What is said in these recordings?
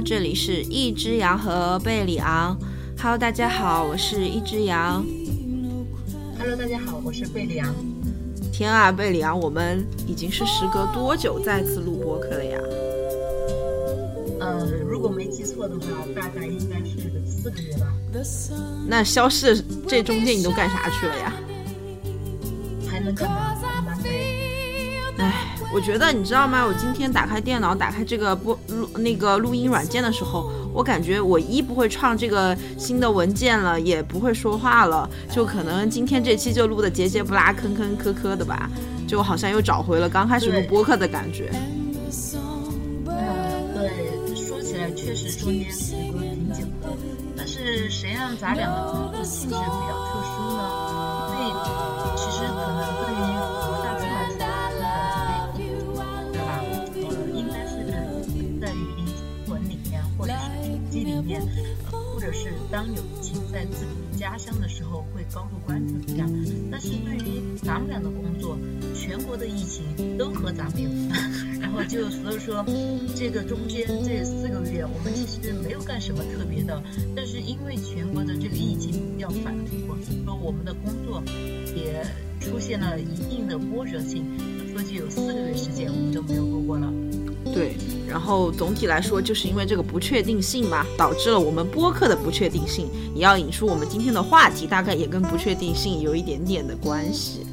这里是一只羊和贝里昂。Hello，大家好，我是一只羊。Hello，大家好，我是贝里昂。天啊，贝里昂，我们已经是时隔多久再次录播客了呀？呃，如果没记错的话，大概应该是四个月吧。那消失这中间你都干啥去了呀？我觉得你知道吗？我今天打开电脑，打开这个播录那个录音软件的时候，我感觉我一不会创这个新的文件了，也不会说话了，就可能今天这期就录的结结不拉、坑坑磕磕的吧，就好像又找回了刚开始录播客的感觉。嗯，对，说起来确实中间时隔挺久，但是谁让咱俩的工作性质比较当有疫情在自己家乡的时候会高度关注一下。但是对于咱们俩的工作，全国的疫情都和咱们有关，然后就所以说这个中间这四个月，我们其实没有干什么特别的，但是因为全国的这个疫情要反复，所以说我们的工作也出现了一定的波折性，说就有四个月时间我们都没有录过了。对，然后总体来说，就是因为这个不确定性嘛，导致了我们播客的不确定性。也要引出我们今天的话题，大概也跟不确定性有一点点的关系。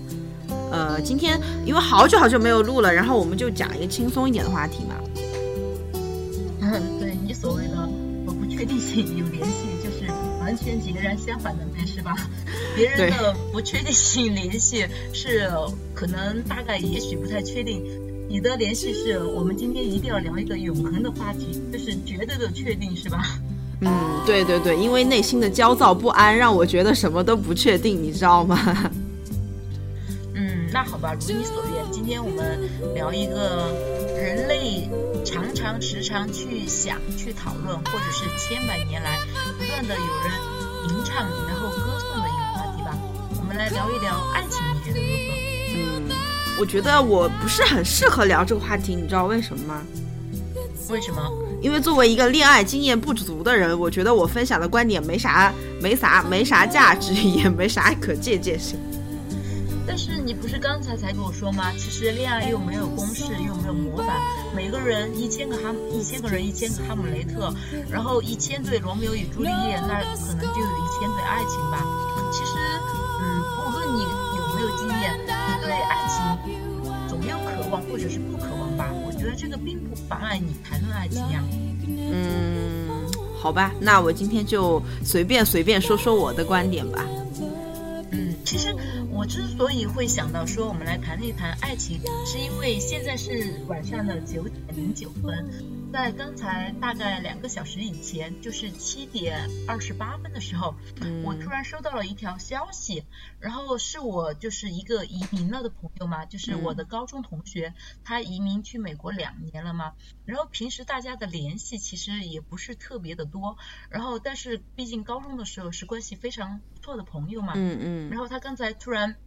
呃，今天因为好久好久没有录了，然后我们就讲一个轻松一点的话题嘛。嗯，对你所谓的和不确定性有联系，就是完全截然相反的对，是吧？别人的不确定性联系是可能大概也许不太确定，你的联系是我们今天一定要聊一个永恒的话题，就是绝对的确定，是吧？嗯，对对对，因为内心的焦躁不安让我觉得什么都不确定，你知道吗？嗯，那好吧，如你所愿，今天我们聊一个人类常常时常去想、去讨论，或者是千百年来不断的有人吟唱然后歌颂的一个话题吧。我们来聊一聊爱情，你觉得如何？嗯，我觉得我不是很适合聊这个话题，你知道为什么吗？为什么？因为作为一个恋爱经验不足的人，我觉得我分享的观点没啥、没啥、没啥价值，也没啥可借鉴性。但是你不是刚才才跟我说吗？其实恋爱又没有公式，又没有模板，每个人一千个哈，一千个人一千个哈姆雷特，然后一千对罗密欧与朱丽叶，那可能就有一千对爱情吧。其实，嗯，无论你有没有经验，你对爱情总要渴望或者是不渴望吧。我觉得这个并不妨碍你谈论爱情呀。嗯，好吧，那我今天就随便随便说说我的观点吧。嗯，其实我之所以会想到说我们来谈一谈爱情，是因为现在是晚上的九点零九分，在刚才大概两个小时以前，就是七点二十八分的时候，嗯我突然收到了一条消息，然后是我就是一个移民了的朋友嘛，就是我的高中同学，他移民去美国两年了嘛，然后平时大家的联系其实也不是特别的多，然后但是毕竟高中的时候是关系非常不错的朋友嘛，嗯嗯。然后他刚才突然，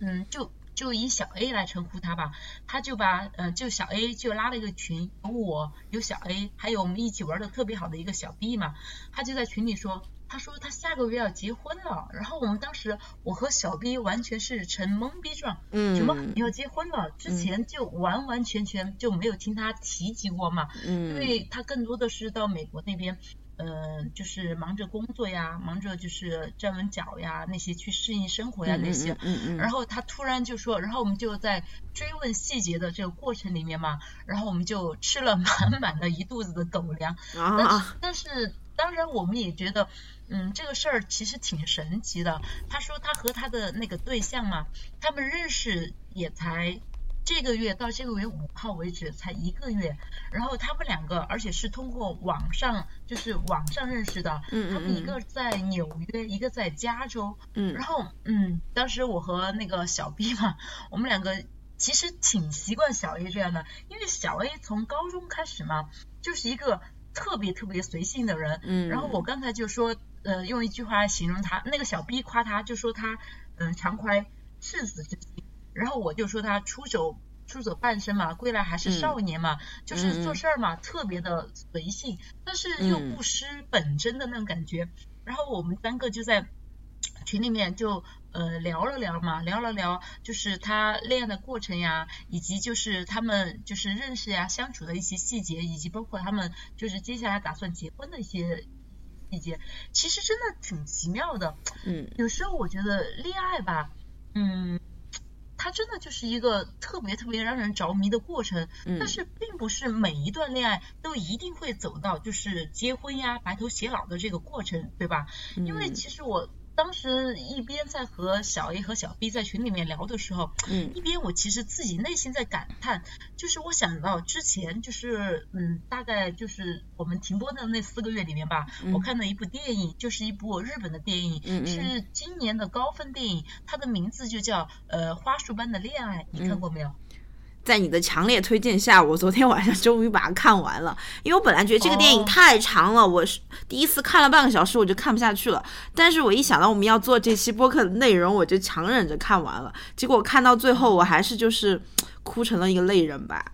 嗯，就就以小 A 来称呼他吧，他就把呃，就小 A 就拉了一个群，有我，有小 A，还有我们一起玩的特别好的一个小 B 嘛，他就在群里说，他说他下个月要结婚了，然后我们当时我和小 B 完全是呈懵逼状，什么嗯你要结婚了？之前就完完全全就没有听他提及过嘛，因嗯为他更多的是到美国那边，嗯、就是忙着工作呀，忙着就是站稳脚呀，那些去适应生活呀那些。嗯嗯嗯，然后他突然就说，然后我们就在追问细节的这个过程里面嘛，然后我们就吃了满 满的一肚子的狗粮。但啊是但是当然我们也觉得，嗯，这个事儿其实挺神奇的。他说他和他的那个对象嘛，他们认识也才这个月到这个月五号为止才一个月，然后他们两个而且是通过网上就是网上认识的，嗯嗯他们一嗯个在纽约，一个在加州，嗯然后嗯，当时我和那个小 B 嘛，我们两个其实挺习惯小 A 这样的，因为小 A 从高中开始嘛，就是一个特别特别随性的人。嗯，然后我刚才就说，呃，用一句话来形容他，那个小 B 夸他，就说他，嗯、常怀赤子之心。然后我就说他出手出走半生嘛，归来还是少年嘛，就是做事儿嘛，特别的随性，但是又不失本真的那种感觉。然后我们三个就在群里面就呃聊了聊嘛，聊了聊，就是他恋爱的过程呀，以及就是他们就是认识呀、相处的一些细节，以及包括他们就是接下来打算结婚的一些细节，其实真的挺奇妙的。嗯，有时候我觉得恋爱吧，嗯。它真的就是一个特别特别让人着迷的过程，但是并不是每一段恋爱都一定会走到就是结婚呀、白头偕老的这个过程，对吧？因为其实我。当时一边在和小 A 和小 B 在群里面聊的时候，嗯，一边我其实自己内心在感叹，就是我想到之前就是嗯，大概就是我们停播的那四个月里面吧，我看了一部电影，就是一部日本的电影，是今年的高分电影，它的名字就叫呃花束般的恋爱，你看过没有？在你的强烈推荐下，我昨天晚上终于把它看完了。因为我本来觉得这个电影太长了，我是第一次看了半个小时我就看不下去了。但是我一想到我们要做这期播客的内容，我就强忍着看完了。结果看到最后，我还是就是哭成了一个泪人吧，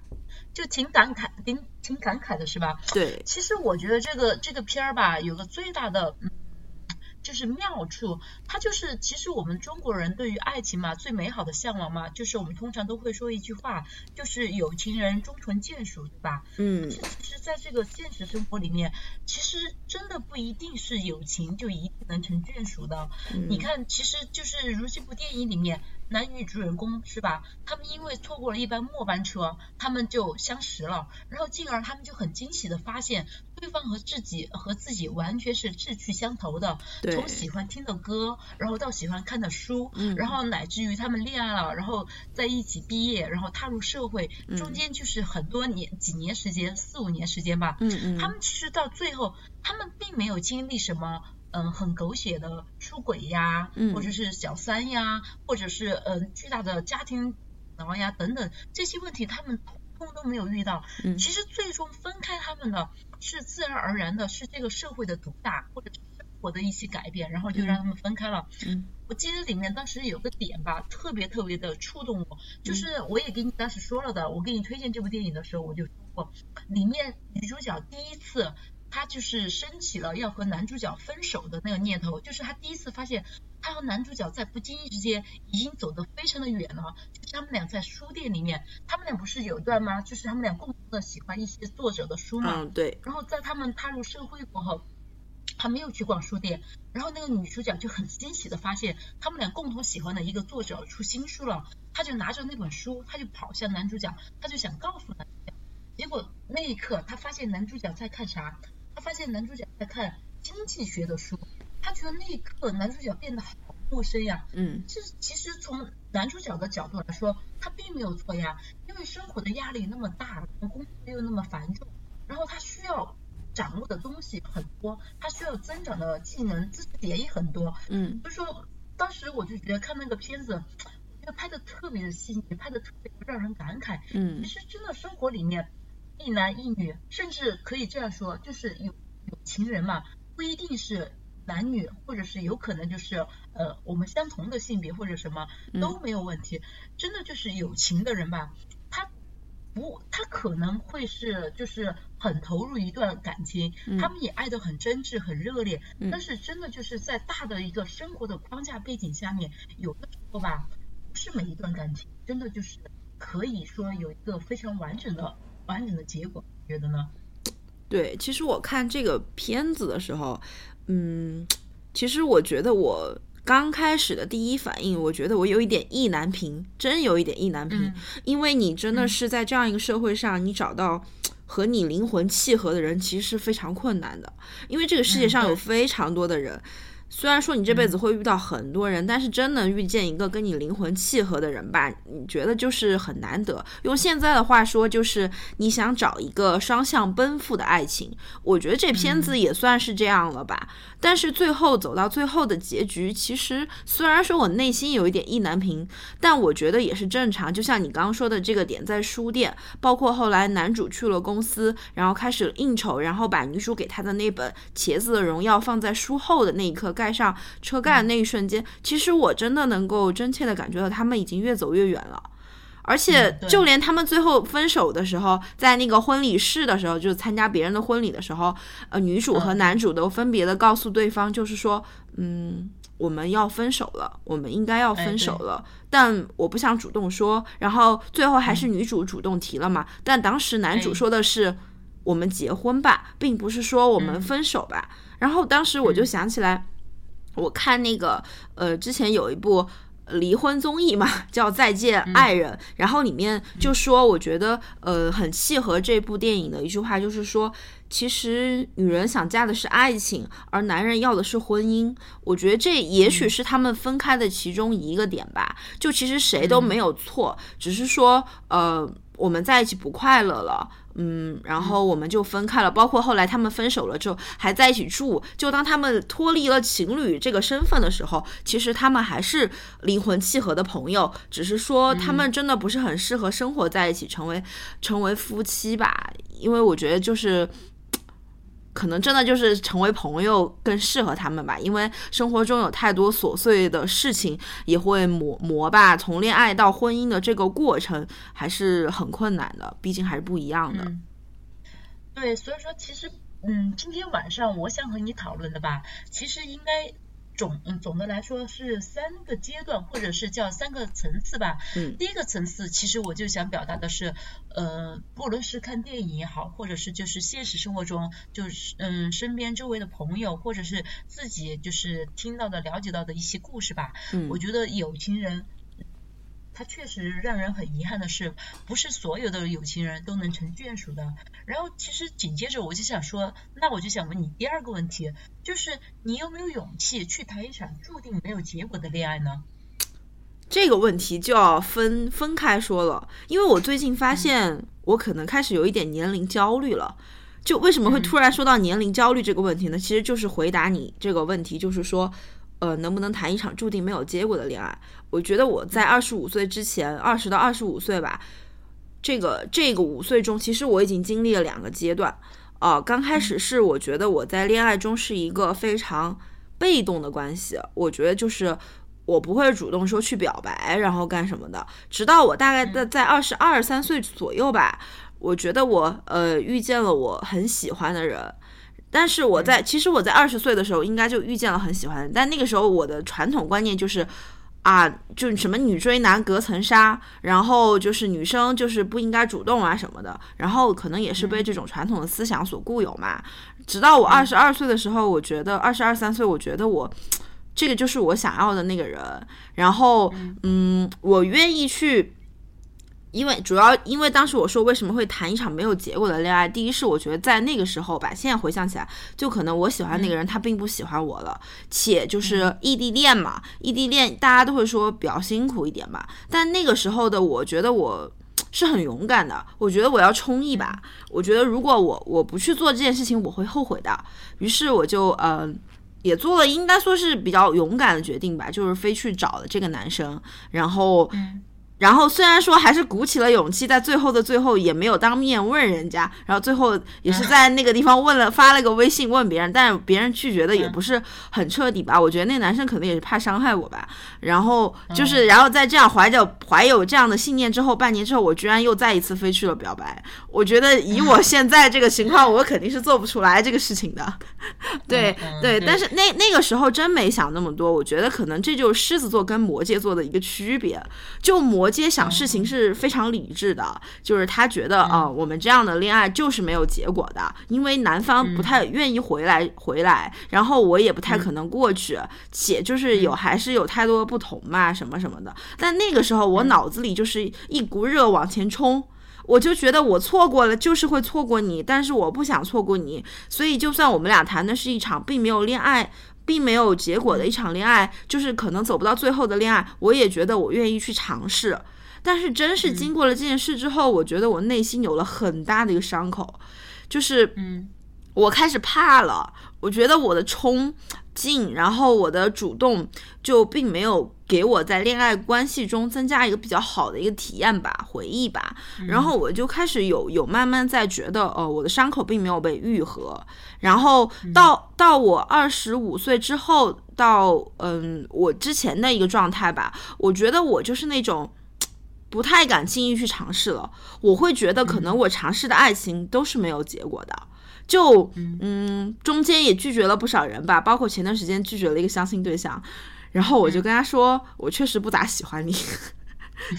就挺感慨，挺挺感慨的是吧？对。其实我觉得这个这个片儿吧，有个最大的。就是妙处，它就是其实我们中国人对于爱情嘛，最美好的向往嘛，就是我们通常都会说一句话，就是有情人终成眷属，对吧？嗯。其实在这个现实生活里面，其实真的不一定是友情就一定能成眷属的。你看，其实就是如这部电影里面。男女主人公是吧？他们因为错过了一班末班车，他们就相识了，然后进而他们就很惊喜的发现，对方和自己和自己完全是志趣相投的。从喜欢听的歌，然后到喜欢看的书，然后乃至于他们恋爱了，然后在一起毕业，然后踏入社会，中间就是很多年几年时间，四五年时间吧。嗯嗯。他们其实到最后，他们并没有经历什么。嗯，很狗血的出轨呀，或者是小三呀，或者是嗯巨大的家庭矛呀等等这些问题，他们通通都没有遇到。其实最终分开他们的是自然而然的，是这个社会的毒打或者生活的一些改变，然后就让他们分开了。嗯，我记得里面当时有个点吧，特别特别的触动我，就是我也给你当时说了的，我给你推荐这部电影的时候，我就说过，里面女主角第一次。她就是升起了要和男主角分手的那个念头，就是她第一次发现他和男主角在不经意之间已经走得非常的远了。就是他们俩在书店里面，他们俩不是有一段吗？就是他们俩共同的喜欢一些作者的书嘛。嗯，对。然后在他们踏入社会过后，他没有去逛书店，然后那个女主角就很惊喜的发现他们俩共同喜欢的一个作者出新书了，他就拿着那本书，他就跑向男主角，他就想告诉男主角，结果那一刻他发现男主角在看啥？他发现男主角在看经济学的书，他觉得那一刻男主角变得好陌生呀。嗯，其实其实从男主角的角度来说，他并没有错呀，因为生活的压力那么大，工作又那么繁重，然后他需要掌握的东西很多，他需要增长的技能知识点也很多。嗯，所以说当时我就觉得看那个片子，我觉得拍的特别的细腻，拍的特别让人感慨。嗯，其实真的生活里面。一男一女，甚至可以这样说，就是有有情人嘛，不一定是男女，或者是有可能就是呃我们相同的性别或者什么都没有问题。真的就是有情的人吧，他不，他可能会是就是很投入一段感情，他们也爱得很真挚、很热烈。但是真的就是在大的一个生活的框架背景下面，有的时候吧，不是每一段感情真的就是可以说有一个非常完整的。完整的结果，觉得呢？对，其实我看这个片子的时候，嗯，其实我觉得我刚开始的第一反应，我觉得我有一点意难平，真有一点意难平，因为你真的是在这样一个社会上，你找到 和你灵魂契合的人，其实是非常困难的，因为这个世界上有非常多的人。虽然说你这辈子会遇到很多人，但是真能遇见一个跟你灵魂契合的人吧，你觉得就是很难得。用现在的话说，就是你想找一个双向奔赴的爱情。我觉得这片子也算是这样了吧。但是最后走到最后的结局，其实虽然说我内心有一点意难平，但我觉得也是正常。就像你刚刚说的这个点，在书店，包括后来男主去了公司，然后开始应酬，然后把女主给他的那本《茄子的荣耀》放在书后的那一刻，盖上车盖的那一瞬间，其实我真的能够真切的感觉到他们已经越走越远了。而且就连他们最后分手的时候，在那个婚礼室的时候，就是参加别人的婚礼的时候，呃，女主和嗯男主都分别的告诉对方，就是说，嗯，我们要分手了，我们应该要分手了，但我不想主动说。然后最后还是女主主动提了嘛，但当时男主哎说的是。我们结婚吧，并不是说我们嗯分手吧。然后当时我就想起来，我看那个呃，之前有一部呃离婚综艺嘛，叫《再见爱人》，然后里面就说，我觉得呃很契合这部电影的一句话，就是说，其实女人想嫁的是爱情，而男人要的是婚姻。我觉得这也许是他们分开的其中一个点吧。就其实谁都没有错，只是说呃我们在一起不快乐了。嗯，然后我们就分开了。包括后来他们分手了之后，还在一起住。就当他们脱离了情侣这个身份的时候，其实他们还是灵魂契合的朋友，只是说他们真的不是很适合生活在一起，成为成为夫妻吧。因为我觉得就是。可能真的就是成为朋友更适合他们吧，因为生活中有太多琐碎的事情也会磨磨吧。从恋爱到婚姻的这个过程还是很困难的，毕竟还是不一样的。对，所以说其实，嗯，今天晚上我想和你讨论的吧，其实应该总嗯总的来说是三个阶段，或者是叫三个层次吧。嗯第一个层次，其实我就想表达的是，呃，不论是看电影也好，或者是就是现实生活中，就是嗯身边周围的朋友，或者是自己就是听到的、了解到的一些故事吧，嗯我觉得有情人。他确实让人很遗憾的是，不是所有的有情人都能成眷属的。然后，其实紧接着我就想说，那我就想问你第二个问题，就是你有没有勇气去谈一场注定没有结果的恋爱呢？这个问题就要分分开说了，因为我最近发现我可能开始有一点年龄焦虑了。就为什么会突然说到年龄焦虑这个问题呢？其实就是回答你这个问题，就是说，呃，能不能谈一场注定没有结果的恋爱？我觉得我在二十五岁之前，二十到二十五岁吧，这个这个五岁中，其实我已经经历了两个阶段。呃，刚开始是我觉得我在恋爱中是一个非常被动的关系，我觉得就是我不会主动说去表白，然后干什么的。直到我大概在在二十二三岁左右吧，我觉得我呃遇见了我很喜欢的人。但是我在其实我在二十岁的时候应该就遇见了很喜欢的，但那个时候我的传统观念就是。啊，就什么女追男隔层纱，然后就是女生就是不应该主动啊什么的，然后可能也是被这种传统的思想所固有嘛。直到我二十二岁的时候，我觉得二十二三岁，我觉得我这个就是我想要的那个人，然后嗯，我愿意去。因为主要因为当时我说为什么会谈一场没有结果的恋爱，第一是我觉得在那个时候吧，现在回想起来，就可能我喜欢那个人他并不喜欢我了，且就是异地恋嘛，异地恋大家都会说比较辛苦一点吧，但那个时候的我觉得我是很勇敢的，我觉得我要冲一把，我觉得如果我我不去做这件事情，我会后悔的，于是我就呃。也做了应该说是比较勇敢的决定吧，就是非去找了这个男生，然后然后虽然说还是鼓起了勇气，在最后的最后也没有当面问人家，然后最后也是在那个地方问了发了个微信问别人，但别人拒绝的也不是很彻底吧？我觉得那男生可能也是怕伤害我吧。然后就是，然后在这样怀着怀有这样的信念之后，半年之后，我居然又再一次飞去了表白。我觉得以我现在这个情况，我肯定是做不出来这个事情的。对对，但是那那个时候真没想那么多。我觉得可能这就是狮子座跟摩羯座的一个区别。就摩羯想事情是非常理智的，就是他觉得啊、我们这样的恋爱就是没有结果的，因为男方不太愿意回来回来，然后我也不太可能过去，且就是有还是有太多的不同嘛，什么什么的。但那个时候我脑子里就是一股热往前冲。我就觉得我错过了，就是会错过你，但是我不想错过你，所以就算我们俩谈的是一场并没有恋爱，并没有结果的一场恋爱，就是可能走不到最后的恋爱，我也觉得我愿意去尝试。但是真是经过了这件事之后，我觉得我内心有了很大的一个伤口，就是嗯我开始怕了。我觉得我的冲劲，然后我的主动，就并没有给我在恋爱关系中增加一个比较好的一个体验吧、回忆吧。然后我就开始有有慢慢在觉得，呃，我的伤口并没有被愈合。然后到到我二十五岁之后，到嗯我之前的一个状态吧，我觉得我就是那种。不太敢轻易去尝试了。我会觉得可能我尝试的爱情都是没有结果的，就嗯，中间也拒绝了不少人吧，包括前段时间拒绝了一个相亲对象，然后我就跟他说，我确实不咋喜欢你。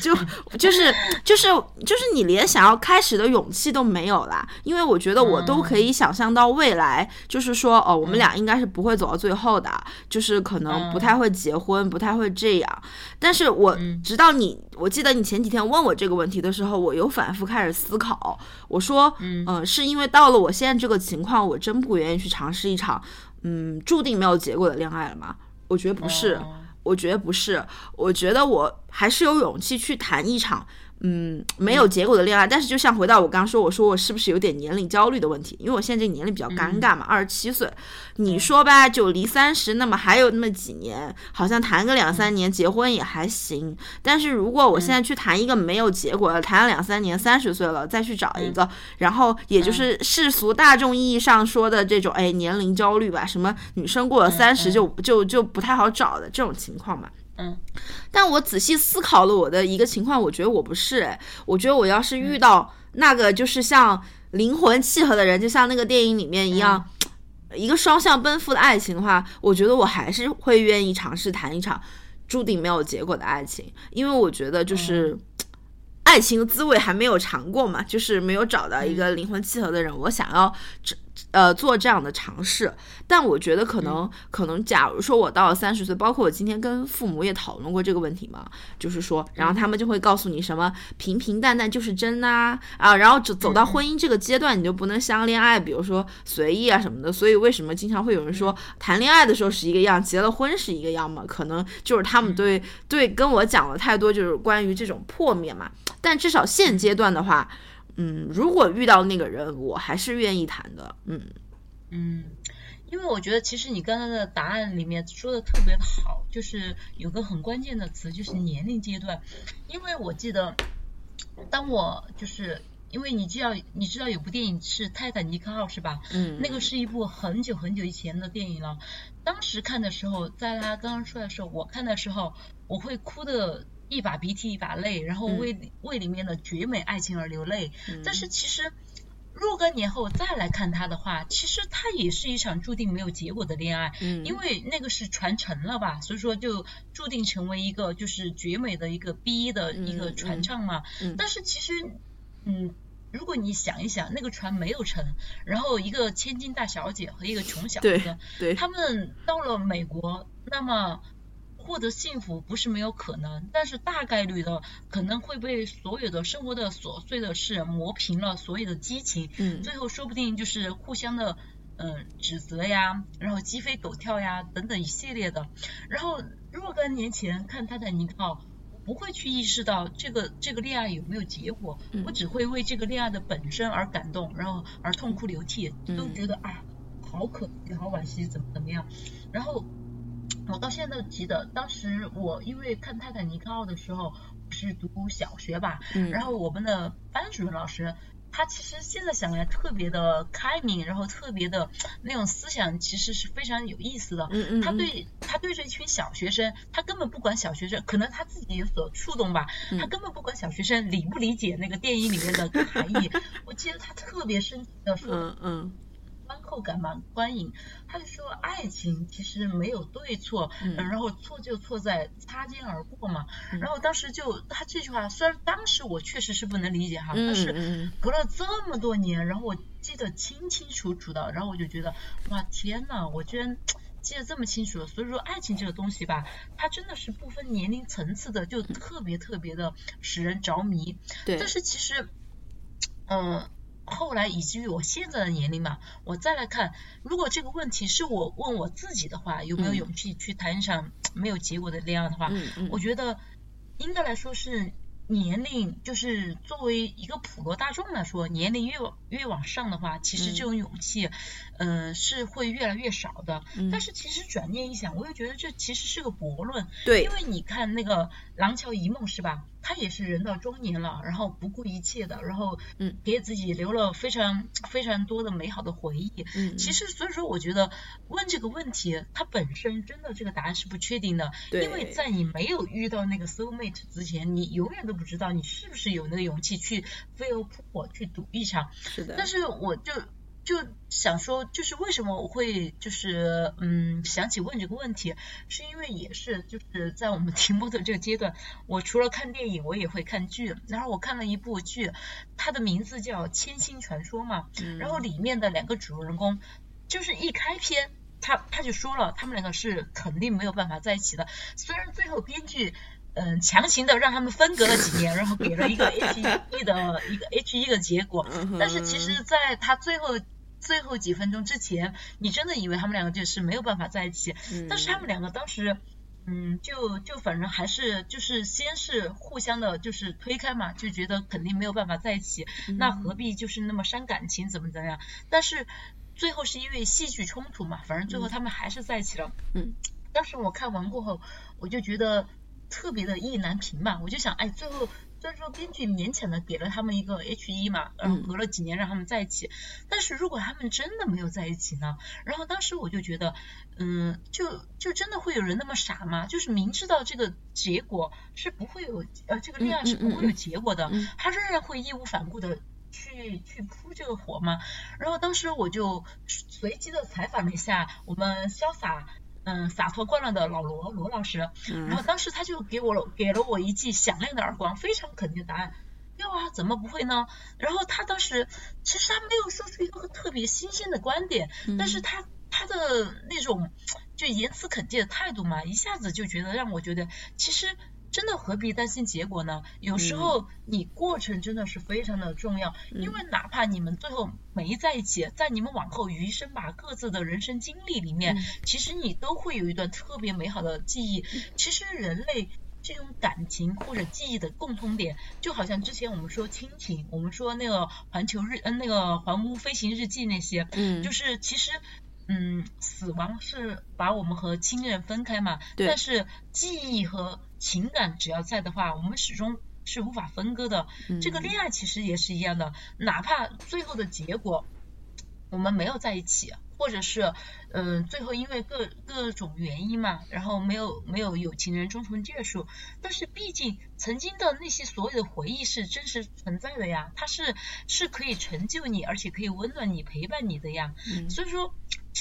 就就是就是就是你连想要开始的勇气都没有啦，因为我觉得我都可以想象到未来，就是说哦，我们俩应该是不会走到最后的，就是可能不太会结婚，不太会这样。但是我直到你，我记得你前几天问我这个问题的时候，我又反复开始思考，我说嗯，是因为到了我现在这个情况，我真不愿意去尝试一场嗯注定没有结果的恋爱了吗？我觉得不是。我觉得不是，我觉得我还是有勇气去谈一场。嗯，没有结果的恋爱，但是就像回到我刚刚说，我说我是不是有点年龄焦虑的问题？因为我现在这个年龄比较尴尬嘛，二十七岁，你说吧，就离三十，那么还有那么几年，好像谈个两三年结婚也还行。但是如果我现在去谈一个没有结果的，谈了两三年，三十岁了再去找一个，然后也就是世俗大众意义上说的这种，哎，年龄焦虑吧，什么女生过了三十就就就不太好找的这种情况嘛。嗯，但我仔细思考了我的一个情况，我觉得我不是哎，我觉得我要是遇到那个就是像灵魂契合的人，就像那个电影里面一样，一个双向奔赴的爱情的话，我觉得我还是会愿意尝试谈一场注定没有结果的爱情，因为我觉得就是爱情的滋味还没有尝过嘛，就是没有找到一个灵魂契合的人，我想要这。呃，做这样的尝试，但我觉得可能，可能，假如说我到了三十岁，包括我今天跟父母也讨论过这个问题嘛，就是说，然后他们就会告诉你什么平平淡淡就是真呐，啊，然后走走到婚姻这个阶段，你就不能相恋爱，比如说随意啊什么的，所以为什么经常会有人说谈恋爱的时候是一个样，结了婚是一个样嘛？可能就是他们对对跟我讲了太多，就是关于这种破灭嘛。但至少现阶段的话。嗯，如果遇到那个人，我还是愿意谈的。嗯嗯，因为我觉得其实你刚才的答案里面说的特别的好，就是有个很关键的词，就是年龄阶段。因为我记得，当我就是因为你知道你知道有部电影是《泰坦尼克号》是吧？嗯。那个是一部很久很久以前的电影了。当时看的时候，在他刚刚出来的时候，我看的时候，我会哭的。一把鼻涕一把泪，然后为为里面的绝美爱情而流泪。但是其实若干年后再来看他的话，其实他也是一场注定没有结果的恋爱，因为那个是传承了吧，所以说就注定成为一个就是绝美的一个 B 的一个传唱嘛。但是其实，嗯，如果你想一想，那个船没有沉，然后一个千金大小姐和一个穷小子，对，他们到了美国，那么。获得幸福不是没有可能，但是大概率的可能会被所有的生活的琐碎的事磨平了所有的激情，嗯，最后说不定就是互相的嗯指责呀，然后鸡飞狗跳呀等等一系列的。然后若干年前看泰坦尼克号，不会去意识到这个这个恋爱有没有结果，我只会为这个恋爱的本身而感动，然后而痛哭流涕，都觉得啊好可惜，好惋惜，怎么怎么样，然后。我到现在都记得，当时我因为看《泰坦尼克号》的时候是读小学吧，然后我们的班主任老师，他其实现在想来特别的开明，然后特别的那种思想其实是非常有意思的。嗯嗯。他对他对着一群小学生，他根本不管小学生，可能他自己有所触动吧，他根本不管小学生理不理解那个电影里面的含义。我记得他特别深情的说。嗯嗯。观后感嘛，观影，他就说爱情其实没有对错，嗯，然后错就错在擦肩而过嘛，然后当时就他这句话，虽然当时我确实是不能理解哈，但是隔了这么多年，然后我记得清清楚楚的，然后我就觉得哇天呐，我居然记得这么清楚，所以说爱情这个东西吧，它真的是不分年龄层次的，就特别特别的使人着迷，对，但是其实，嗯。后来以至于我现在的年龄嘛，我再来看，如果这个问题是我问我自己的话，有没有勇气去谈一场没有结果的恋爱的话，我觉得应该来说是年龄，就是作为一个普罗大众来说，年龄越往越往上的话，其实这种勇气，嗯，是会越来越少的。但是其实转念一想，我又觉得这其实是个悖论，对，因为你看那个《廊桥遗梦》是吧？他也是人到中年了，然后不顾一切的，然后嗯，给自己留了非常非常多的美好的回忆。嗯，其实所以说，我觉得问这个问题，它本身真的这个答案是不确定的，对因为在你没有遇到那个 soul mate 之前，你永远都不知道你是不是有那个勇气去飞蛾扑火去赌一场。是的，但是我就就想说，就是为什么我会就是嗯想起问这个问题，是因为也是就是在我们 停播的这个阶段，我除了看电影，我也会看剧。然后我看了一部剧，它的名字叫《千星传说》嘛，嗯然后里面的两个主人公，就是一开篇。他他就说了，他们两个是肯定没有办法在一起的。虽然最后编剧嗯强行的让他们分隔了几年，然后给了一个 H 一的一个 H 一的结果，但是其实在他最后最后几分钟之前，你真的以为他们两个就是没有办法在一起，嗯但是他们两个当时。嗯，就就反正还是就是先是互相的，就是推开嘛，就觉得肯定没有办法在一起，那何必就是那么伤感情，怎么怎么样？但是最后是因为戏剧冲突嘛，反正最后他们还是在一起了。嗯，当时我看完过后，我就觉得特别的意难平嘛，我就想，哎，最后虽然说编剧勉强的给了他们一个 H 一嘛，然后嗯隔了几年让他们在一起，但是如果他们真的没有在一起呢？然后当时我就觉得，嗯，就就真的会有人那么傻吗？就是明知道这个结果是不会有，呃，这个恋爱是不会有结果的，嗯他仍然会义无反顾的。去去扑这个火嘛，然后当时我就随机的采访了一下我们潇洒嗯洒脱惯了的老罗罗老师，然后嗯当时他就给我给了我一记响亮的耳光，非常肯定的答案。要啊，怎么不会呢？然后他当时其实他没有说出一个特别新鲜的观点，但是他他的那种就言辞肯定的态度嘛，一下子就觉得让我觉得其实。真的何必担心结果呢？有时候你过程真的是非常的重要，因为哪怕你们最后没在一起，在你们往后余生吧各自的人生经历里面，嗯其实你都会有一段特别美好的记忆。其实人类这种感情或者记忆的共通点，就好像之前我们说亲情，我们说那个环球日，嗯，那个环屋飞行日记那些，嗯就是其实。嗯，死亡是把我们和亲人分开嘛，但是记忆和情感只要在的话，我们始终是无法分割的。这个嗯恋爱其实也是一样的，哪怕最后的结果我们没有在一起，或者是嗯、呃最后因为各各种原因嘛，然后没有没有有情人终成眷属，但是毕竟曾经的那些所有的回忆是真实存在的呀，它是是可以成就你，而且可以温暖你、陪伴你的呀。嗯所以说，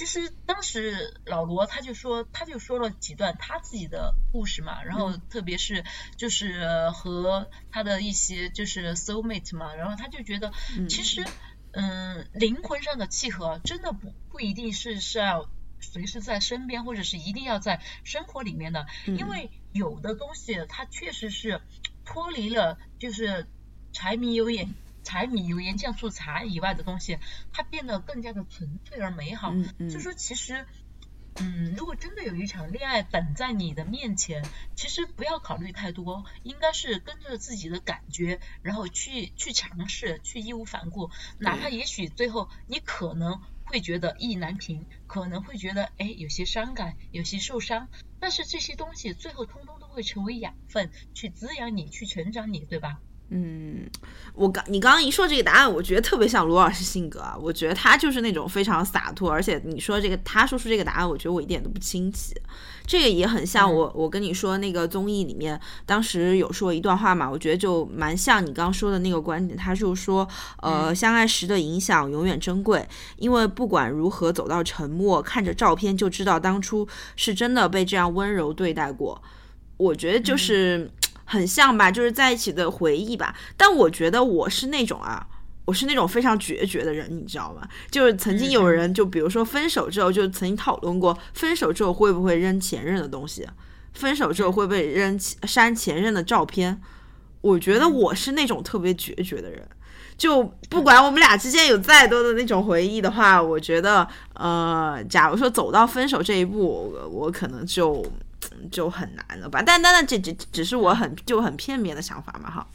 其实当时老罗他就说，他就说了几段他自己的故事嘛，然后特别是就是和他的一些就是 soul mate 嘛，然后他就觉得嗯其实嗯灵魂上的契合真的不不一定是是要。随时在身边，或者是一定要在生活里面的，嗯因为有的东西它确实是脱离了就是柴米油盐、柴米油盐酱醋茶以外的东西，它变得更加的纯粹而美好。嗯嗯所以说，其实，嗯，如果真的有一场恋爱等在你的面前，其实不要考虑太多，应该是跟着自己的感觉，然后去去尝试，去义无反顾，哪怕也许最后你可能会觉得意难平，可能会觉得哎有些伤感，有些受伤，但是这些东西最后通通都会成为养分，去滋养你，去成长你，对吧？嗯，我刚你刚刚一说这个答案，我觉得特别像罗老师性格啊。我觉得他就是那种非常洒脱，而且你说这个他说出这个答案，我觉得我一点都不惊奇。这个也很像我，我跟你说那个综艺里面，当时有说一段话嘛，我觉得就蛮像你刚刚说的那个观点。他就说，呃，相爱时的影响永远珍贵，因为不管如何走到沉默，看着照片就知道当初是真的被这样温柔对待过。我觉得就是。很像吧，就是在一起的回忆吧。但我觉得我是那种啊，我是那种非常决绝的人，你知道吗？就是曾经有人就比如说分手之后，就曾经讨论过分手之后会不会扔前任的东西，分手之后会不会扔删前任的照片。我觉得我是那种特别决绝的人。就不管我们俩之间有再多的那种回忆的话，我觉得，呃，假如说走到分手这一步，我我可能就就很难了吧。但但但这只只是我很就很片面的想法嘛，哈。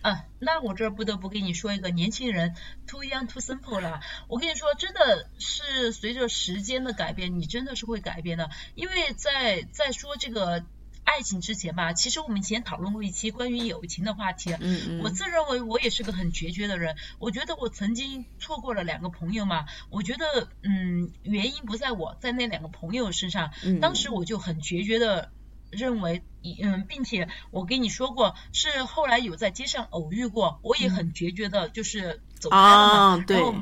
啊，那我这不得不跟你说一个年轻人 too young too simple 了。我跟你说，真的是随着时间的改变，你真的是会改变的。因为在在说这个爱情之前吧，其实我们以前讨论过一期关于友情的话题。嗯嗯，我自认为我也是个很决绝的人，我觉得我曾经错过了两个朋友嘛，我觉得嗯原因不在我，在那两个朋友身上，当时我就很决绝的认为，嗯，并且我跟你说过，是后来有在街上偶遇过，我也很决绝的，就是走开了嘛，然后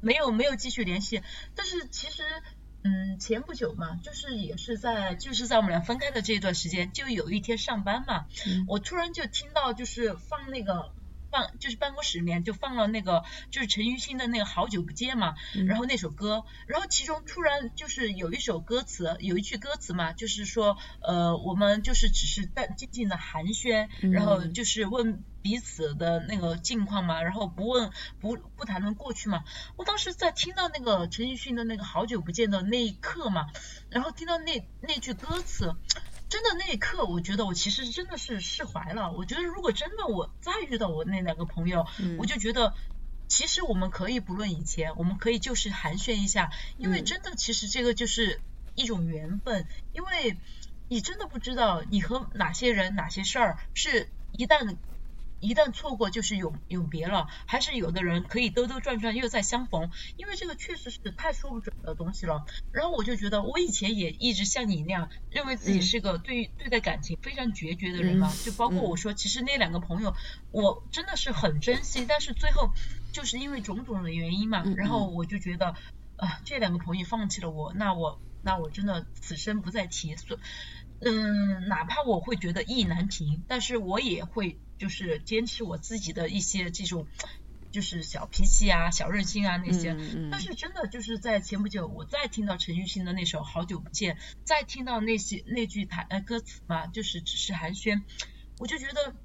没有没有继续联系，但是其实。嗯，前不久嘛，就是也是在就是在我们俩分开的这一段时间，就有一天上班嘛，我突然就听到就是放那个放就是办公室里面就放了那个就是陈奕迅的那个好久不见嘛，然后那首歌，然后其中突然就是有一首歌词，有一句歌词嘛，就是说呃我们就是只是淡静静的寒暄，然后就是问。彼此的那个近况嘛，然后不问不不谈论过去嘛。我当时在听到那个陈奕迅的那个好久不见的那一刻嘛，然后听到那那句歌词，真的那一刻，我觉得我其实真的是释怀了。我觉得如果真的我再遇到我那两个朋友，我就觉得其实我们可以不论以前，我们可以就是寒暄一下，因为真的其实这个就是一种缘分，因为你真的不知道你和哪些人哪些事儿是一旦。一旦错过就是永永别了，还是有的人可以兜兜转转又再相逢，因为这个确实是太说不准的东西了。然后我就觉得，我以前也一直像你那样，认为自己是个对对待感情非常决绝的人嘛。就包括我说，其实那两个朋友，我真的是很珍惜，但是最后就是因为种种的原因嘛，然后我就觉得啊，这两个朋友放弃了我，那我那我真的此生不再提。嗯，哪怕我会觉得意难平，但是我也会。就是坚持我自己的一些这种，就是小脾气啊、小任性啊那些。但是真的就是在前不久，我再听到陈奕迅的那首《好久不见》，再听到那些那句台呃歌词嘛，就是只是寒暄，我就觉得。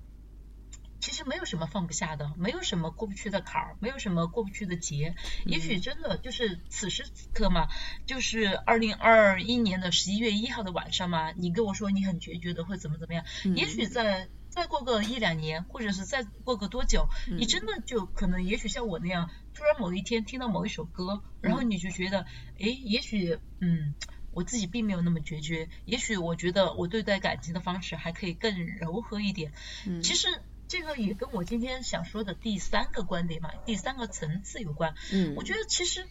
其实没有什么放不下的，没有什么过不去的坎儿，没有什么过不去的劫。也许真的就是此时此刻嘛，就是二零二一年的十一月一号的晚上嘛，你跟我说你很决绝的会怎么怎么样。也许在再过个一两年，或者是再过个多久，你真的就可能，也许像我那样，突然某一天听到某一首歌，然后你就觉得，哎，也许，嗯，我自己并没有那么决绝，也许我觉得我对待感情的方式还可以更柔和一点。嗯其实。这个也跟我今天想说的第三个观点嘛，第三个层次有关。嗯，我觉得其实。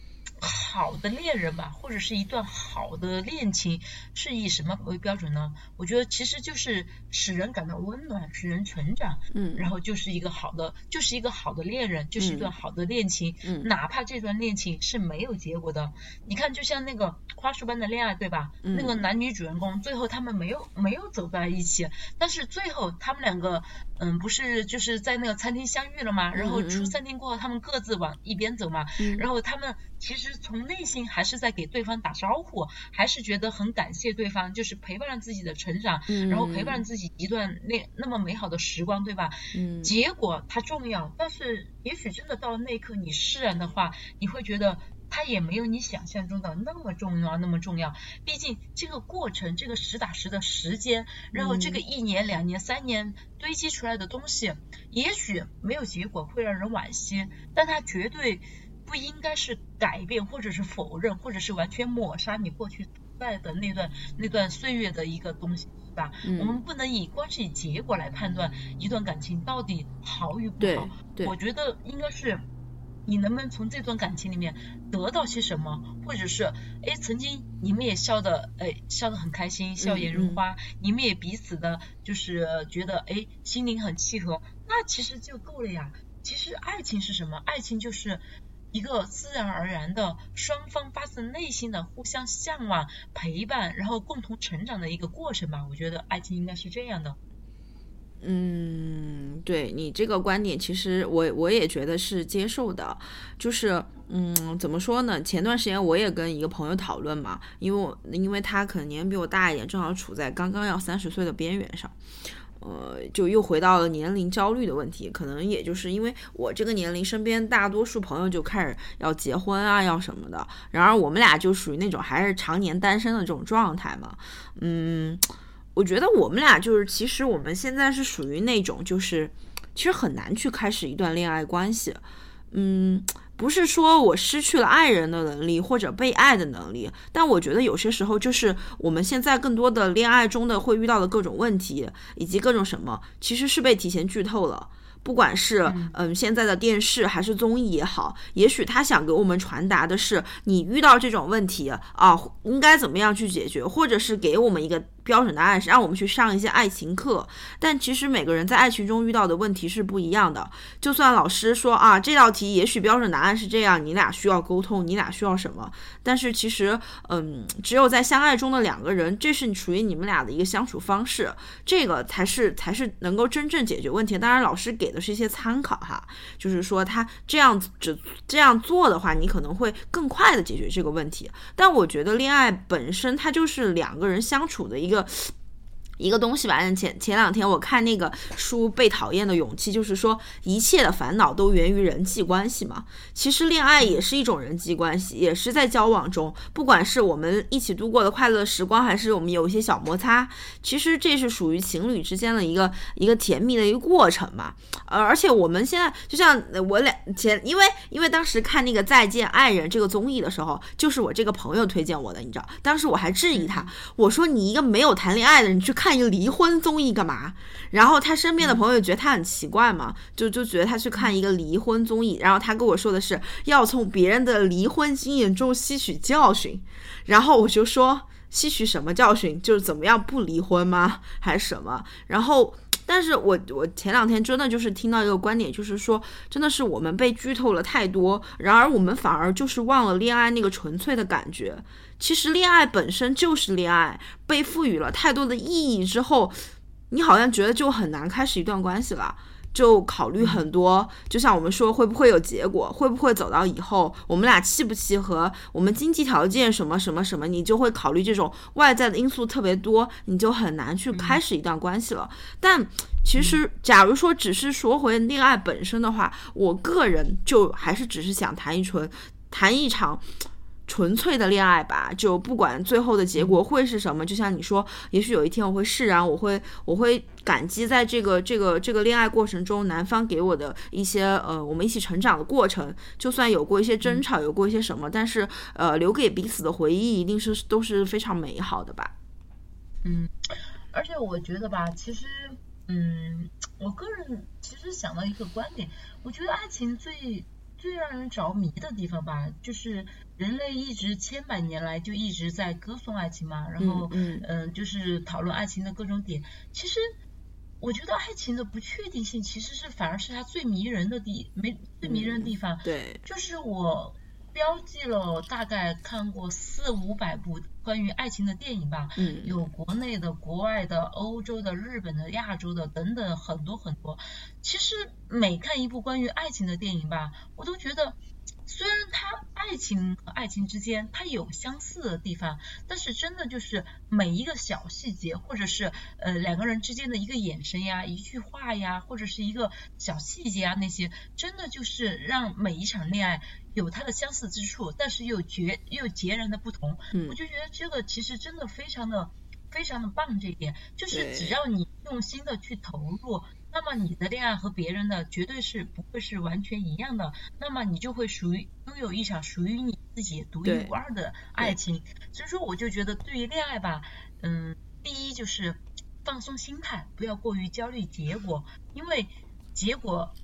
好的恋人吧，或者是一段好的恋情，是以什么为标准呢？我觉得其实就是使人感到温暖，使人成长，嗯，然后就是一个好的，就是一个好的恋人，就是一段好的恋情，嗯，哪怕这段恋情是没有结果的，你看，就像那个花束般的恋爱，对吧？那个男女主人公最后他们没有没有走在一起，但是最后他们两个，嗯，不是就是在那个餐厅相遇了吗？然后出餐厅过后，他们各自往一边走嘛，然后他们其实。从内心还是在给对方打招呼，还是觉得很感谢对方，就是陪伴了自己的成长，然后陪伴了自己一段那那么美好的时光，对吧？嗯。结果它重要，但是也许真的到了那一刻你释然的话，你会觉得它也没有你想象中的那么重要，那么重要。毕竟这个过程，这个实打实的时间，然后这个一年、两年、三年堆积出来的东西，也许没有结果会让人惋惜，但它绝对。不应该是改变，或者是否认，或者是完全抹杀你过去在的那段那段岁月的一个东西，是吧？我们不能以光是以结果来判断一段感情到底好与不好。我觉得应该是你能不能从这段感情里面得到些什么，或者是哎，曾经你们也笑的哎笑得很开心，笑颜如花，你们也彼此的就是觉得哎心灵很契合，那其实就够了呀。其实爱情是什么？爱情就是。一个自然而然的双方发自内心的互相向往、陪伴，然后共同成长的一个过程吧。我觉得爱情应该是这样的。嗯，对你这个观点，其实我我也觉得是接受的。就是，嗯，怎么说呢？前段时间我也跟一个朋友讨论嘛，因为我因为他可能年龄比我大一点，正好处在刚刚要三十岁的边缘上。呃，就又回到了年龄焦虑的问题，可能也就是因为我这个年龄，身边大多数朋友就开始要结婚啊，要什么的。然而我们俩就属于那种还是常年单身的这种状态嘛。嗯，我觉得我们俩就是，其实我们现在是属于那种，就是其实很难去开始一段恋爱关系。嗯，不是说我失去了爱人的能力或者被爱的能力，但我觉得有些时候就是我们现在更多的恋爱中的会遇到的各种问题，以及各种什么，其实是被提前剧透了。不管是嗯现在的电视还是综艺也好，也许他想给我们传达的是，你遇到这种问题啊，应该怎么样去解决，或者是给我们一个。标准答案是让我们去上一些爱情课，但其实每个人在爱情中遇到的问题是不一样的。就算老师说啊，这道题也许标准答案是这样，你俩需要沟通，你俩需要什么？但是其实，嗯，只有在相爱中的两个人，这是属于你们俩的一个相处方式，这个才是才是能够真正解决问题。当然，老师给的是一些参考哈，就是说他这样只这样做的话，你可能会更快的解决这个问题。但我觉得恋爱本身它就是两个人相处的一个。个一个东西吧。前前两天我看那个书《被讨厌的勇气》，就是说一切的烦恼都源于人际关系嘛。其实恋爱也是一种人际关系，也是在交往中，不管是我们一起度过的快乐时光，还是我们有一些小摩擦，其实这是属于情侣之间的一个一个甜蜜的一个过程嘛。呃，而且我们现在就像我俩前，因为因为当时看那个《再见爱人》这个综艺的时候，就是我这个朋友推荐我的，你知道，当时我还质疑他，我说你一个没有谈恋爱的，人去看。看一个离婚综艺干嘛？然后他身边的朋友觉得他很奇怪嘛，就就觉得他去看一个离婚综艺。然后他跟我说的是要从别人的离婚经验中吸取教训。然后我就说吸取什么教训？就是怎么样不离婚吗？还是什么？然后。但是我我前两天真的就是听到一个观点，就是说真的是我们被剧透了太多，然而我们反而就是忘了恋爱那个纯粹的感觉。其实恋爱本身就是恋爱，被赋予了太多的意义之后，你好像觉得就很难开始一段关系了。就考虑很多，就像我们说会不会有结果，会不会走到以后，我们俩契不契合，我们经济条件什么什么什么，你就会考虑这种外在的因素特别多，你就很难去开始一段关系了。但其实，假如说只是说回恋爱本身的话，我个人就还是只是想谈一纯，谈一场。纯粹的恋爱吧，就不管最后的结果会是什么，就像你说，也许有一天我会释然，我会我会感激在这个这个这个恋爱过程中，男方给我的一些呃，我们一起成长的过程，就算有过一些争吵，有过一些什么，但是呃，留给彼此的回忆一定是都是非常美好的吧。嗯，而且我觉得吧，其实嗯，我个人其实想到一个观点，我觉得爱情最。最让人着迷的地方吧，就是人类一直千百年来就一直在歌颂爱情嘛，然后嗯，就是讨论爱情的各种点。其实我觉得爱情的不确定性，其实是反而是它最迷人的地，没最迷人的地方。对，就是我。标记了大概看过四五百部关于爱情的电影吧，嗯，有国内的、国外的、欧洲的、日本的、亚洲的等等很多很多。其实每看一部关于爱情的电影吧，我都觉得。虽然它爱情和爱情之间它有相似的地方，但是真的就是每一个小细节，或者是呃两个人之间的一个眼神呀、一句话呀，或者是一个小细节啊，那些真的就是让每一场恋爱有它的相似之处，但是又绝又截然的不同。嗯，我就觉得这个其实真的非常的非常的棒，这一点就是只要你用心的去投入。那么你的恋爱和别人的绝对是不会是完全一样的，那么你就会属于拥有一场属于你自己独一无二的爱情。所以说，我就觉得对于恋爱吧，嗯，第一就是放松心态，不要过于焦虑结果，因为结果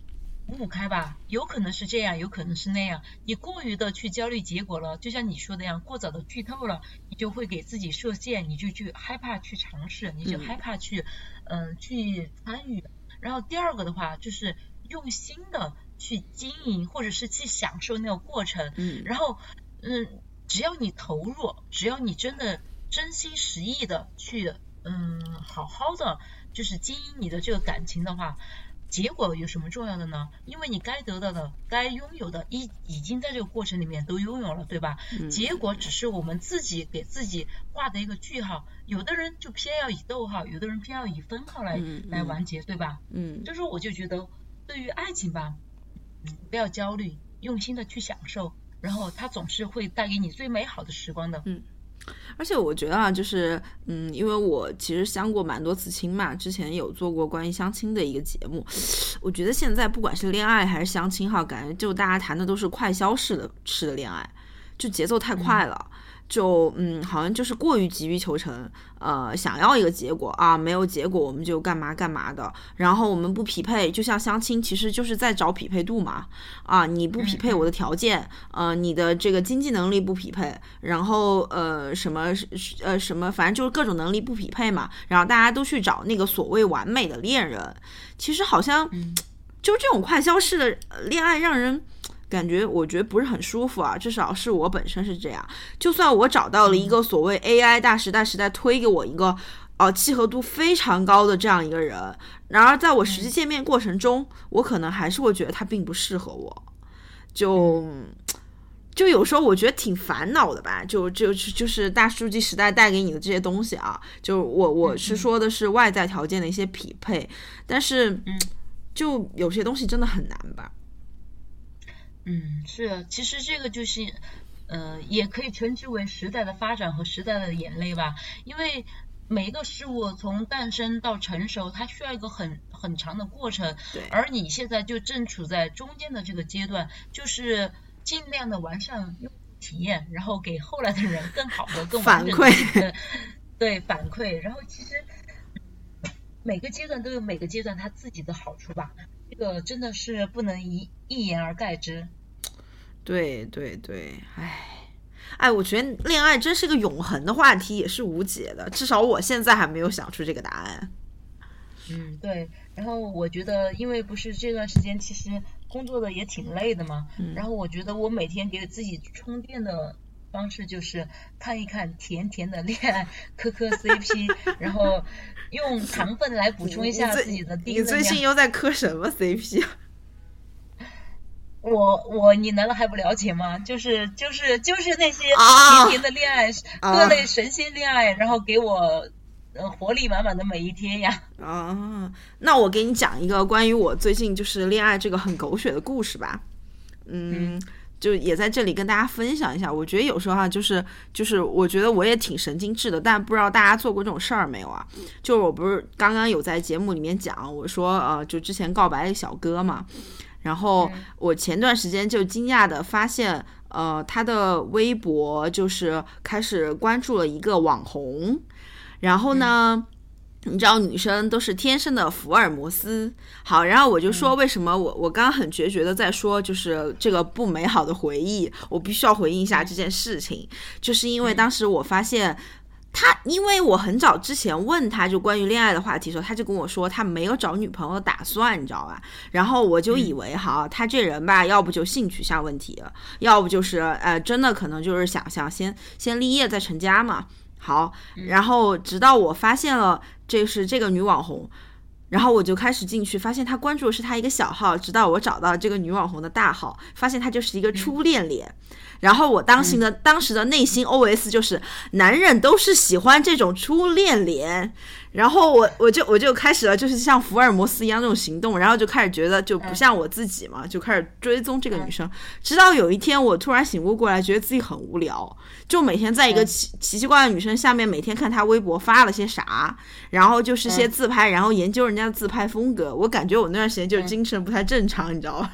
五五开吧，有可能是这样，有可能是那样。你过于的去焦虑结果了，就像你说的样，过早的剧透了，你就会给自己设限，你就去害怕去尝试，你就害怕去嗯去参与。然后第二个的话，就是用心的去经营，或者是去享受那个过程。嗯。然后，嗯，只要你投入，只要你真的真心实意的去，嗯，好好的就是经营你的这个感情的话。结果有什么重要的呢？因为你该得到的、该拥有的，已已经在这个过程里面都拥有了，对吧？结果只是我们自己给自己画的一个句号。有的人就偏要以逗号，有的人偏要以分号来来完结，对吧？嗯。就是我就觉得，对于爱情吧，嗯，不要焦虑，用心的去享受，然后它总是会带给你最美好的时光的。嗯。而且我觉得啊，就是嗯，因为我其实相过蛮多次亲嘛，之前有做过关于相亲的一个节目。我觉得现在不管是恋爱还是相亲哈，感觉就大家谈的都是快消式的式的恋爱，就节奏太快了。就嗯，好像就是过于急于求成，呃，想要一个结果啊，没有结果我们就干嘛干嘛的。然后我们不匹配，就像相亲，其实就是在找匹配度嘛。啊，你不匹配我的条件，呃，你的这个经济能力不匹配，然后呃什么呃什么，反正就是各种能力不匹配嘛。然后大家都去找那个所谓完美的恋人，其实好像 就这种快消式的恋爱让人。感觉我觉得不是很舒服啊，至少是我本身是这样。就算我找到了一个所谓 AI 大时代时代推给我一个，呃，契合度非常高的这样一个人，然而在我实际见面过程中，我可能还是会觉得他并不适合我。就就有时候我觉得挺烦恼的吧，就就就是大数据时代带给你的这些东西啊，就我我是说的是外在条件的一些匹配，但是就有些东西真的很难吧。嗯，是，其实这个就是，呃，也可以称之为时代的发展和时代的眼泪吧。因为每一个事物从诞生到成熟，它需要一个很很长的过程。对。而你现在就正处在中间的这个阶段，就是尽量的完善用户体验，然后给后来的人更好的、更反馈。对反馈。然后其实每个阶段都有每个阶段它自己的好处吧。这个真的是不能一一言而概之。对对对，哎，哎，我觉得恋爱真是个永恒的话题，也是无解的。至少我现在还没有想出这个答案。嗯，对。然后我觉得，因为不是这段时间其实工作的也挺累的嘛。嗯。然后我觉得我每天给自己充电的方式就是看一看甜甜的恋爱，磕磕 CP，然后用糖分来补充一下自己的低你最近又在磕什么 CP 啊？我我你难道还不了解吗？就是就是就是那些甜甜的恋爱，各类神仙恋爱，然后给我呃活力满满的每一天呀。啊，那我给你讲一个关于我最近就是恋爱这个很狗血的故事吧。嗯，就也在这里跟大家分享一下。我觉得有时候哈，就是就是我觉得我也挺神经质的，但不知道大家做过这种事儿没有啊？就我不是刚刚有在节目里面讲，我说呃，就之前告白小哥嘛。然后我前段时间就惊讶的发现，呃，他的微博就是开始关注了一个网红。然后呢，你知道女生都是天生的福尔摩斯。好，然后我就说为什么我我刚刚很决绝的在说，就是这个不美好的回忆，我必须要回应一下这件事情，就是因为当时我发现。他因为我很早之前问他就关于恋爱的话题的时候，他就跟我说他没有找女朋友的打算，你知道吧？然后我就以为哈，他这人吧，要不就性取向问题，要不就是呃，真的可能就是想想先先立业再成家嘛。好，然后直到我发现了这是这个女网红，然后我就开始进去，发现他关注的是他一个小号，直到我找到这个女网红的大号，发现他就是一个初恋脸。然后我当时的当时的内心 OS 就是，男人都是喜欢这种初恋脸。然后我我就我就开始了，就是像福尔摩斯一样那种行动，然后就开始觉得就不像我自己嘛，就开始追踪这个女生。直到有一天，我突然醒悟过来，觉得自己很无聊，就每天在一个奇奇奇怪的女生下面，每天看她微博发了些啥，然后就是些自拍，然后研究人家的自拍风格。我感觉我那段时间就精神不太正常，你知道吧？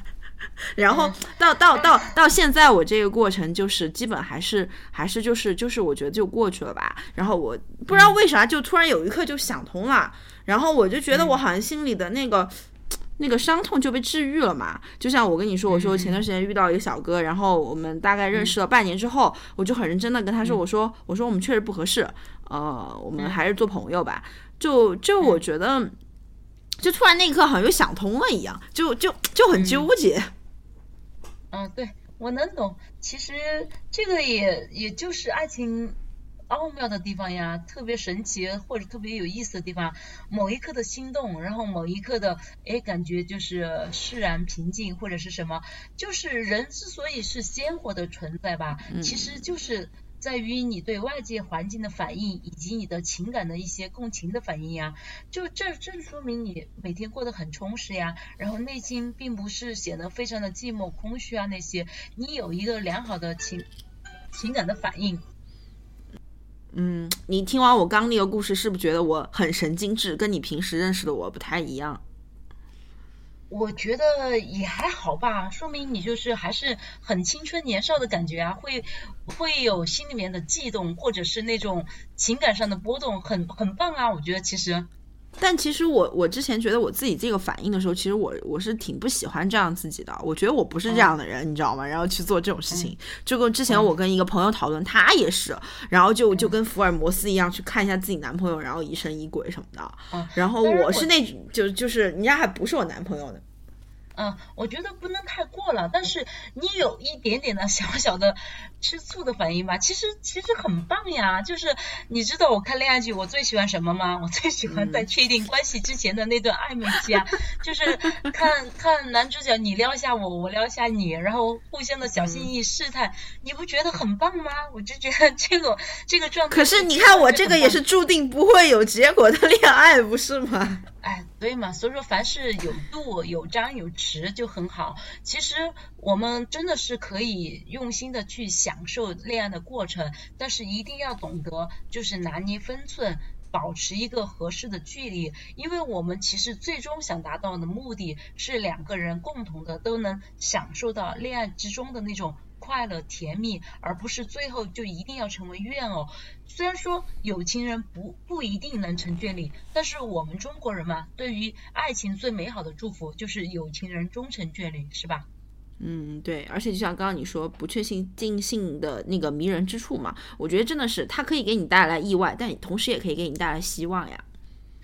然后到到到到现在，我这个过程就是基本还是还是就是就是我觉得就过去了吧。然后我不知道为啥就突然有一刻就想通了，然后我就觉得我好像心里的那个那个伤痛就被治愈了嘛。就像我跟你说，我说前段时间遇到一个小哥，然后我们大概认识了半年之后，我就很认真的跟他说，我说我说我们确实不合适，呃，我们还是做朋友吧。就就我觉得。就突然那一刻好像又想通了一样，就就就很纠结。嗯，对我能懂。其实这个也也就是爱情奥妙的地方呀，特别神奇或者特别有意思的地方。某一刻的心动，然后某一刻的哎感觉就是释然平静或者是什么，就是人之所以是鲜活的存在吧，其实就是。在于你对外界环境的反应，以及你的情感的一些共情的反应呀，就这正说明你每天过得很充实呀，然后内心并不是显得非常的寂寞空虚啊那些，你有一个良好的情情感的反应。嗯，你听完我刚那个故事，是不是觉得我很神经质，跟你平时认识的我不太一样？我觉得也还好吧，说明你就是还是很青春年少的感觉啊，会会有心里面的悸动，或者是那种情感上的波动，很很棒啊！我觉得其实。但其实我我之前觉得我自己这个反应的时候，其实我我是挺不喜欢这样自己的。我觉得我不是这样的人，你知道吗？然后去做这种事情，就跟之前我跟一个朋友讨论，他也是，然后就就跟福尔摩斯一样去看一下自己男朋友，然后疑神疑鬼什么的。然后我是那就就是人家还不是我男朋友呢。嗯，我觉得不能太过了，但是你有一点点的小小的吃醋的反应吧，其实其实很棒呀。就是你知道我看恋爱剧我最喜欢什么吗？我最喜欢在确定关系之前的那段暧昧期啊，就是看看男主角你撩一下我，我撩一下你，然后互相的小心翼翼试探，你不觉得很棒吗？我就觉得这个这个状态。可是你看我这个也是注定不会有结果的恋爱，不是吗？哎，对嘛，所以说凡事有度、有张有弛就很好。其实我们真的是可以用心的去享受恋爱的过程，但是一定要懂得就是拿捏分寸，保持一个合适的距离。因为我们其实最终想达到的目的是两个人共同的都能享受到恋爱之中的那种。快乐甜蜜，而不是最后就一定要成为怨偶。虽然说有情人不不一定能成眷侣，但是我们中国人嘛，对于爱情最美好的祝福就是有情人终成眷侣，是吧？嗯，对。而且就像刚刚你说不确定性的那个迷人之处嘛，我觉得真的是它可以给你带来意外，但同时也可以给你带来希望呀。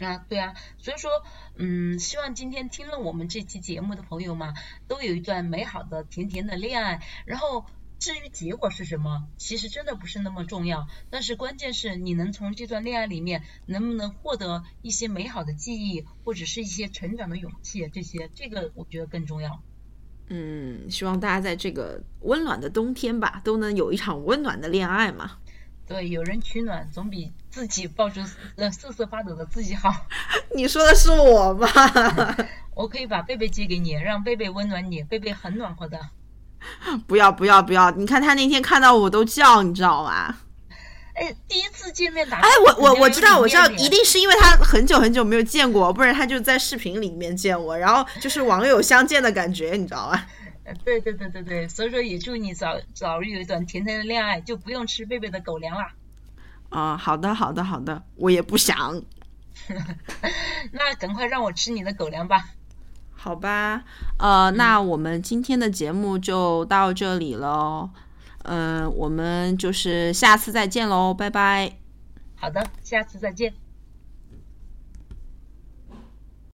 啊，对啊，所以说，嗯，希望今天听了我们这期节目的朋友们，都有一段美好的、甜甜的恋爱。然后，至于结果是什么，其实真的不是那么重要。但是关键是你能从这段恋爱里面，能不能获得一些美好的记忆，或者是一些成长的勇气，这些，这个我觉得更重要。嗯，希望大家在这个温暖的冬天吧，都能有一场温暖的恋爱嘛。对，有人取暖总比自己抱着呃瑟瑟发抖的自己好。你说的是我吧？我可以把贝贝借给你，让贝贝温暖你。贝贝很暖和的。不要不要不要！你看他那天看到我都叫，你知道吗？哎，第一次见面打。哎，我我我知道我知道，一定是因为他很久很久没有见过，不然他就在视频里面见我，然后就是网友相见的感觉，你知道吧？对对对对对，所以说也祝你早早日有一段甜甜的恋爱，就不用吃贝贝的狗粮啦。啊，好的好的好的，我也不想。那赶快让我吃你的狗粮吧。好吧，呃，那我们今天的节目就到这里了。嗯，我们就是下次再见喽，拜拜。好的，下次再见。